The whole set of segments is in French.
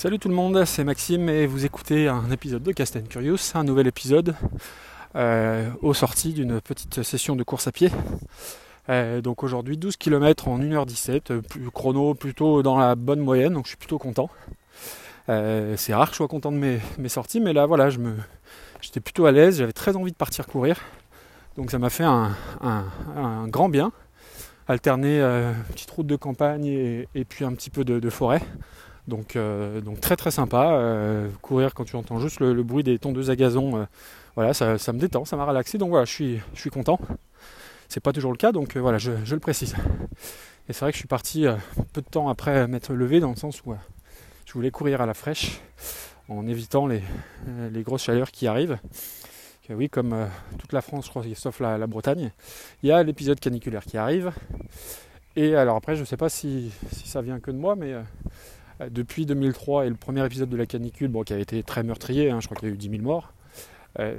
Salut tout le monde, c'est Maxime et vous écoutez un épisode de Cast Curious, un nouvel épisode euh, aux sorties d'une petite session de course à pied. Euh, donc aujourd'hui 12 km en 1h17, plus, chrono plutôt dans la bonne moyenne, donc je suis plutôt content. Euh, c'est rare que je sois content de mes, sorties, mais là voilà, j'étais plutôt à l'aise, j'avais très envie de partir courir. Donc ça m'a fait un, grand bien. Alterner petite route de campagne et, puis un petit peu de forêt. Donc, euh, donc très très sympa. Euh, courir quand tu entends juste le, bruit des tondeuses à gazon, euh, voilà, ça, me détend, ça m'a relaxé. Donc voilà, je suis, content. C'est pas toujours le cas, donc voilà, je, le précise. Et c'est vrai que je suis parti peu de temps après m'être levé, dans le sens où je voulais courir à la fraîche, en évitant les, grosses chaleurs qui arrivent. oui, comme toute la France, je crois, sauf la, Bretagne, il y a l'épisode caniculaire qui arrive. Et alors après, je ne sais pas si, ça vient que de moi, mais depuis 2003 et le premier épisode de la canicule, bon, qui a été très meurtrier, hein, je crois qu'il y a eu 10 000 morts, euh,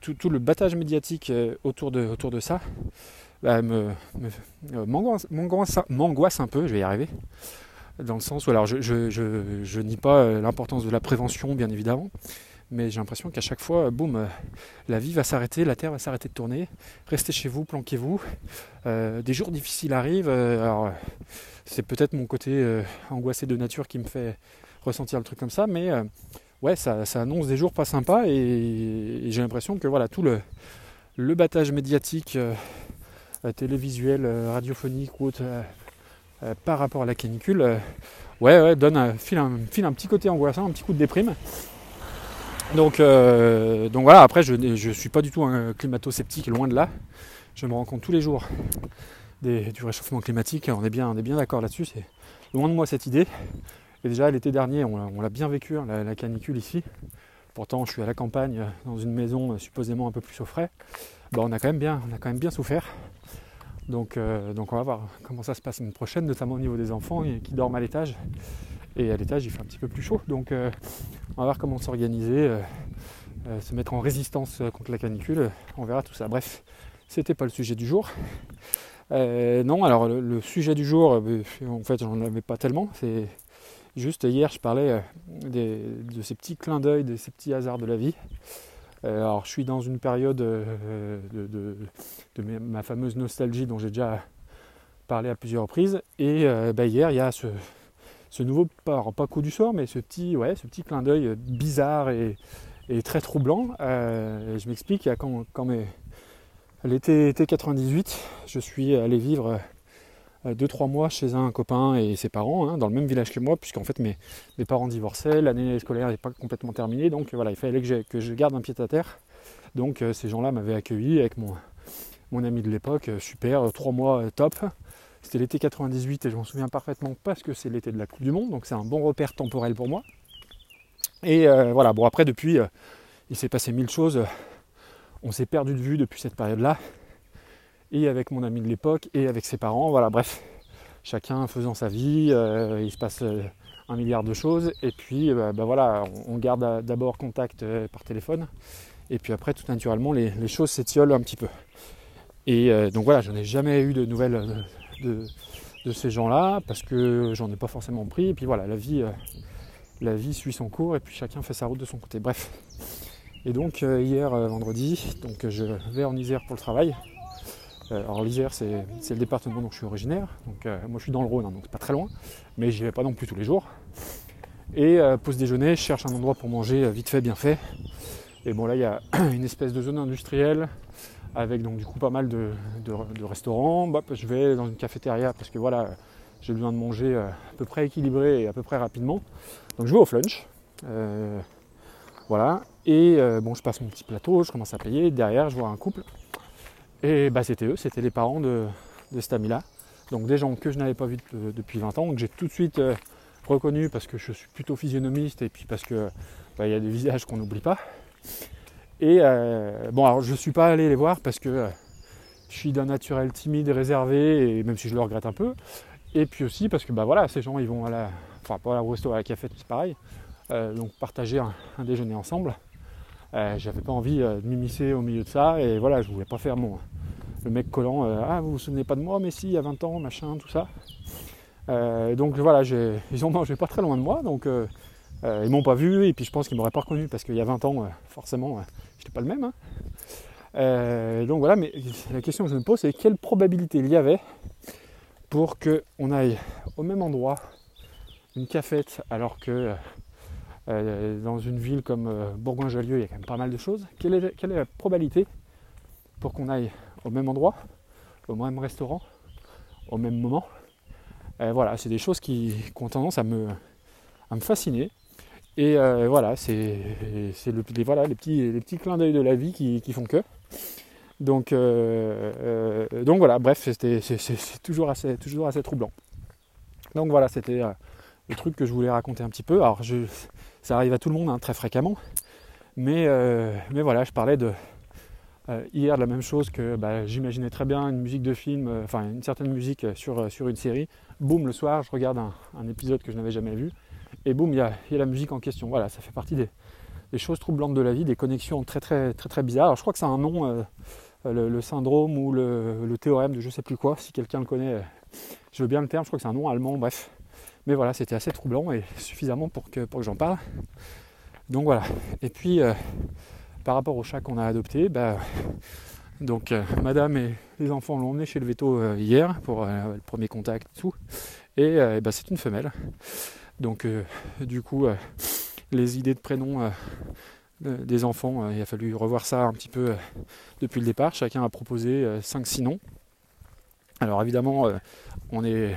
tout, le battage médiatique euh, autour, de, ça bah, m'angoisse, un peu, je vais y arriver, dans le sens où alors je, nie pas l'importance de la prévention, bien évidemment, mais j'ai l'impression qu'à chaque fois, boum, la vie va s'arrêter, la Terre va s'arrêter de tourner, restez chez vous, planquez-vous, des jours difficiles arrivent, c'est peut-être mon côté euh, angoissé de nature qui me fait ressentir le truc comme ça, mais euh, ouais, ça, annonce des jours pas sympas et, j'ai l'impression que voilà, tout le, battage médiatique, euh, télévisuel, radiophonique ou autre, par rapport à la canicule, ouais, donne file, un, un petit côté angoissant, un petit coup de déprime. Donc, donc voilà, après je ne suis pas du tout un climato-sceptique, loin de là. Je me rends compte tous les jours du réchauffement climatique. On est bien, bien d'accord là-dessus. C'est loin de moi cette idée. Et déjà l'été dernier, on l'a bien vécu, hein, la, canicule ici. Pourtant, je suis à la campagne, dans une maison euh, supposément un peu plus au frais. Bah, on, a quand même bien, on a quand même bien souffert. Donc, euh, donc on va voir comment ça se passe l'année prochaine, notamment au niveau des enfants qui dorment à l'étage. Et à l'étage, il fait un petit peu plus chaud. Donc euh, on va voir comment s'organiser, se mettre en résistance contre la canicule. On verra tout ça. Bref, c'était pas le sujet du jour. Euh, non, alors le, sujet du jour, euh, en fait, j'en avais pas tellement. C'est juste hier, je parlais euh, de ces petits clins d'œil, de ces petits hasards de la vie. alors, je suis dans une période de, ma fameuse nostalgie dont j'ai déjà parlé à plusieurs reprises. Et bah, hier, il y a ce, nouveau, pas, coup du sort, mais ce petit, ouais, ce petit clin d'œil bizarre et, très troublant. je m'explique, quand, quand mes L'été 98, je suis allé vivre 2-3 euh, mois chez un copain et ses parents, hein, dans le même village que moi, puisqu'en fait mes, parents divorçaient, l'année scolaire n'est pas complètement terminée, donc voilà, il fallait que, que je garde un pied à terre. Donc euh, ces gens-là m'avaient accueilli avec mon, mon ami de l'époque, euh, super, 3 mois top. C'était l'été 98 et je m'en souviens parfaitement parce que c'est l'été de la Coupe du Monde, donc c'est un bon repère temporel pour moi. Et voilà, bon après depuis, il s'est passé mille choses on s'est perdu de vue depuis cette période-là. Et avec mon ami de l'époque et avec ses parents. Voilà, bref, chacun faisant sa vie, euh, il se passe euh, un milliard de choses. Et puis, euh, bah, voilà, on, garde d'abord contact par téléphone. Et puis après, tout naturellement, les, choses s'étiolent un petit peu. Et donc voilà, je n'ai jamais eu de nouvelles de, ces gens-là parce que j'en ai pas forcément pris. Et puis voilà, la vie suit son cours et puis chacun fait sa route de son côté. Bref. Et donc euh, hier euh, vendredi, donc je vais en Isère pour le travail. Euh, alors l'Isère c'est, le département dont je suis originaire. Donc moi je suis dans le Rhône, hein, donc c'est pas très loin, mais j'y vais pas non plus tous les jours. Et pause déjeuner, je cherche un endroit pour manger vite fait, bien fait. Et bon là il y a une espèce de zone industrielle avec donc du coup pas mal de, restaurants. je vais dans une cafétéria parce que voilà, j'ai besoin de manger à peu près équilibré et à peu près rapidement. Donc je vais au flunch. Voilà. Et euh, bon, je passe mon petit plateau, je commence à payer. Derrière, je vois un couple. Et bah, c'était eux, c'était les parents de, de Stamila. Donc des gens que je n'avais pas vus depuis 20 ans, que j'ai tout de suite euh, reconnu parce que je suis plutôt physionomiste et puis parce que bah, il y a des visages qu'on n'oublie pas. Et euh, bon, alors je ne suis pas allé les voir parce que je suis d'un naturel timide, réservé, et même si je le regrette un peu. Et puis aussi parce que bah voilà, ces gens ils vont à la. Enfin pas à la resto, à la café, c'est pareil. Donc partager un déjeuner ensemble. Euh, j'avais pas envie euh, de m'immiscer au milieu de ça et voilà, je voulais pas faire mon le mec collant euh, Ah, vous vous souvenez pas de moi, mais si, il y a 20 ans, machin, tout ça. donc voilà, ils ont mangé pas très loin de moi, donc ils m'ont pas vu et puis je pense qu'ils m'auraient pas reconnu parce qu'il y a 20 ans, forcément, j'étais pas le même. Hein. donc voilà, mais la question que je me pose, c'est quelle probabilité il y avait pour qu'on aille au même endroit, une cafette, alors que dans une ville comme Bourgoin-Jallieu, il y a quand même pas mal de choses. Quelle est, la probabilité pour qu'on aille au même endroit, au même restaurant, au même moment? Voilà, c'est des choses qui, ont tendance à me, à me fasciner. Et euh, voilà, c'est le, les, voilà, les, petits, les petits clins d'œil de la vie qui, font que. Donc, euh, euh, donc voilà, bref, c'est toujours assez, toujours assez troublant. Donc voilà, c'était le truc que je voulais raconter un petit peu. Alors, je, ça arrive à tout le monde hein, très fréquemment. Mais, mais voilà, je parlais de, hier de la même chose que bah, j'imaginais très bien une musique de film, enfin une certaine musique sur, sur une série. Boum, le soir, je regarde un épisode que je n'avais jamais vu et boum, il y, a, la musique en question. Voilà, ça fait partie des, choses troublantes de la vie, des connexions très très très très bizarres. Alors, je crois que c'est un nom, euh, le, syndrome ou le, théorème de je sais plus quoi. Si quelqu'un le connaît, euh, je veux bien le terme. Je crois que c'est un nom allemand. Bref, mais voilà, c'était assez troublant et suffisamment pour que pour que j'en parle. Donc voilà. Et puis euh, par rapport au chat qu'on a adopté, bah, donc Madame et les enfants l'ont emmené chez le veto hier pour le premier contact et tout. Et bah, c'est une femelle. Donc euh, du coup, euh, les idées de prénoms euh, des enfants, il a fallu revoir ça un petit peu depuis le départ. Chacun a proposé 5-6 noms. Alors évidemment, on n'est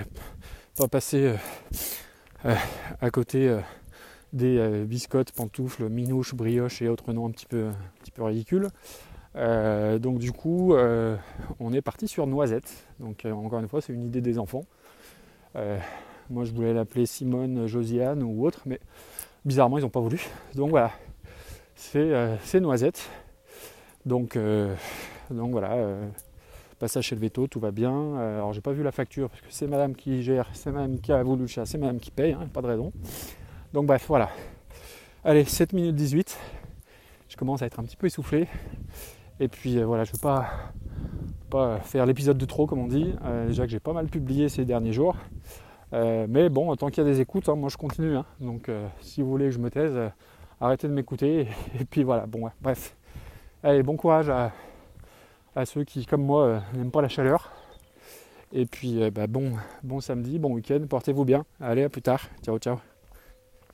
pas passé à côté des biscottes, pantoufles, minouches, brioches et autres noms un petit peu, ridicules. donc du coup, on est parti sur noisette. Donc encore une fois, c'est une idée des enfants. Moi, je voulais l'appeler Simone, Josiane ou autre, mais bizarrement, ils n'ont pas voulu. Donc voilà, c'est euh, Noisette. Donc, euh, voilà, euh, passage chez le veto, tout va bien. alors, j'ai pas vu la facture parce que c'est madame qui gère, c'est madame qui a voulu le chat, c'est madame qui paye, hein, pas de raison. Donc, bref, voilà. Allez, 7 minutes 18. Je commence à être un petit peu essoufflé. Et puis voilà, je ne veux pas, faire l'épisode de trop, comme on dit. déjà que j'ai pas mal publié ces derniers jours. Euh, mais bon, tant qu'il y a des écoutes, hein, moi je continue. Hein. Donc euh, si vous voulez que je me taise, euh, arrêtez de m'écouter. Et, puis voilà, bon, bref. Allez, bon courage à, ceux qui, comme moi, n'aiment pas la chaleur. Et puis bah, bon, bon samedi, bon week-end, portez-vous bien. Allez, à plus tard. Ciao, ciao.